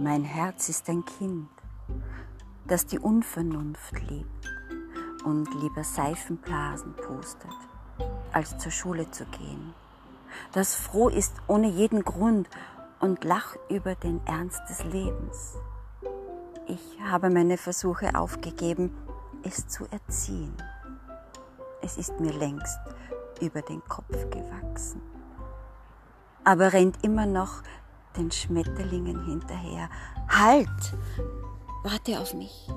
Mein Herz ist ein Kind, das die Unvernunft liebt und lieber Seifenblasen pustet, als zur Schule zu gehen, das froh ist ohne jeden Grund und lacht über den Ernst des Lebens. Ich habe meine Versuche aufgegeben, es zu erziehen. Es ist mir längst über den Kopf gewachsen, aber rennt immer noch den Schmetterlingen hinterher. Halt! Warte auf mich.